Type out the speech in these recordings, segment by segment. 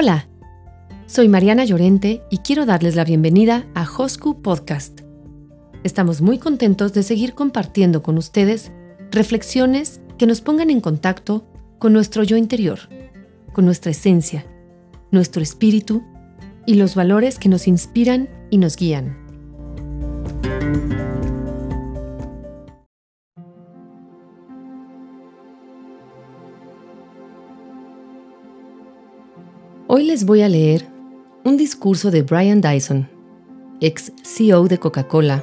Hola, soy Mariana Llorente y quiero darles la bienvenida a Hosku Podcast. Estamos muy contentos de seguir compartiendo con ustedes reflexiones que nos pongan en contacto con nuestro yo interior, con nuestra esencia, nuestro espíritu y los valores que nos inspiran y nos guían. Hoy les voy a leer un discurso de Brian Dyson, ex CEO de Coca-Cola,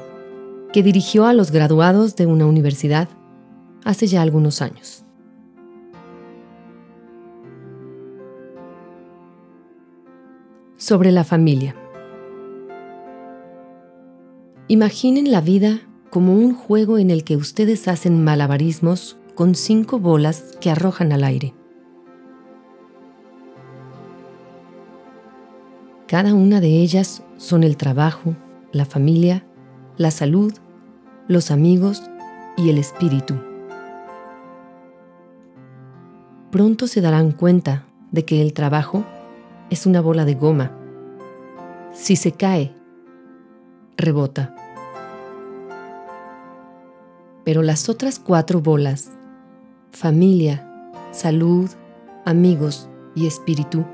que dirigió a los graduados de una universidad hace ya algunos años. Sobre la familia. Imaginen la vida como un juego en el que ustedes hacen malabarismos con cinco bolas que arrojan al aire. Cada una de ellas son el trabajo, la familia, la salud, los amigos y el espíritu. Pronto se darán cuenta de que el trabajo es una bola de goma. Si se cae, rebota. Pero las otras cuatro bolas, familia, salud, amigos y espíritu,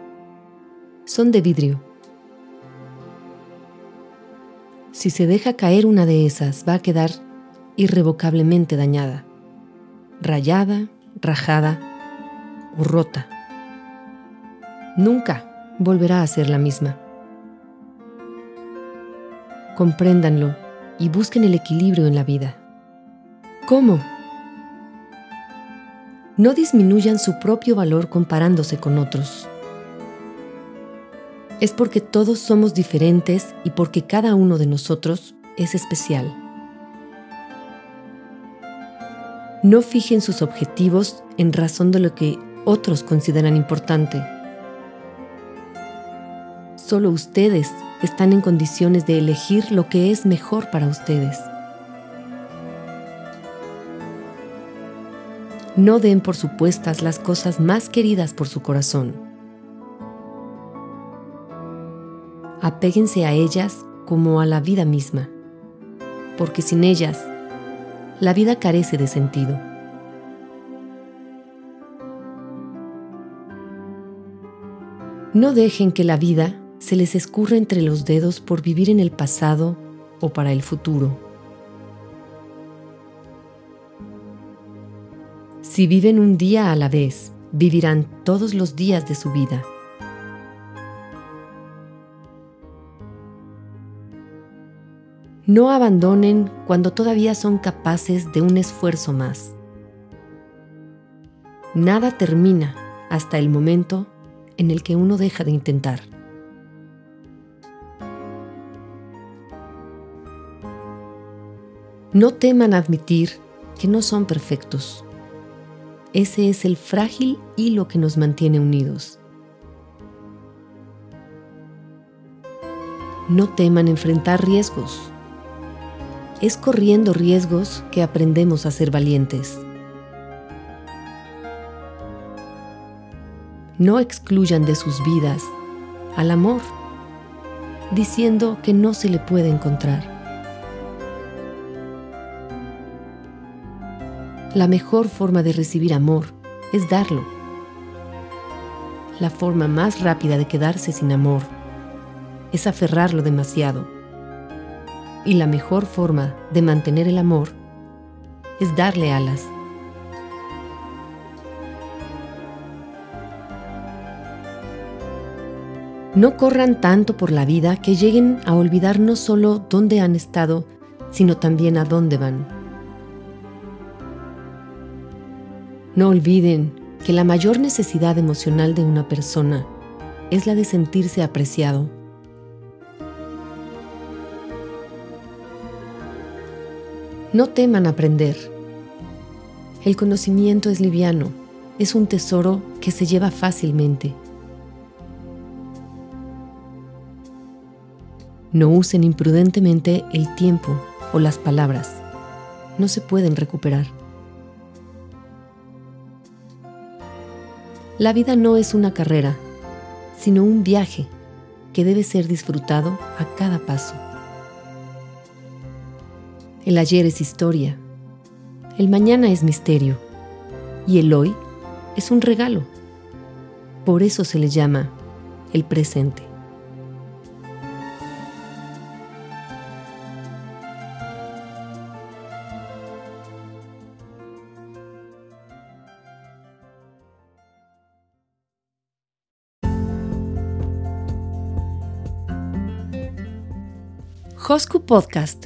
son de vidrio si se deja caer una de esas, va a quedar irrevocablemente dañada, rayada, rajada o rota. Nunca volverá a ser la misma. Compréndanlo y busquen el equilibrio en la vida. ¿Cómo? No disminuyan su propio valor comparándose con otros es porque todos somos diferentes y porque cada uno de nosotros es especial. No fijen sus objetivos en razón de lo que otros consideran importante. Solo ustedes están en condiciones de elegir lo que es mejor para ustedes. No den por supuestas las cosas más queridas por su corazón. Apéguense a ellas como a la vida misma, porque sin ellas, la vida carece de sentido. No dejen que la vida se les escurra entre los dedos por vivir en el pasado o para el futuro. Si viven un día a la vez, vivirán todos los días de su vida. No abandonen cuando todavía son capaces de un esfuerzo más. Nada termina hasta el momento en el que uno deja de intentar. No teman admitir que no son perfectos. Ese es el frágil hilo que nos mantiene unidos. No teman enfrentar riesgos es corriendo riesgos que aprendemos a ser valientes. No excluyan de sus vidas al amor, diciendo que no se le puede encontrar. La mejor forma de recibir amor es darlo. La forma más rápida de quedarse sin amor es aferrarlo demasiado y la mejor forma de mantener el amor es darle alas. No corran tanto por la vida que lleguen a olvidar no solo dónde han estado, sino también a dónde van. No olviden que la mayor necesidad emocional de una persona es la de sentirse apreciado No teman aprender. El conocimiento es liviano, es un tesoro que se lleva fácilmente. No usen imprudentemente el tiempo o las palabras. No se pueden recuperar. La vida no es una carrera, sino un viaje que debe ser disfrutado a cada paso. El ayer es historia, el mañana es misterio y el hoy es un regalo. Por eso se le llama el presente. Podcast,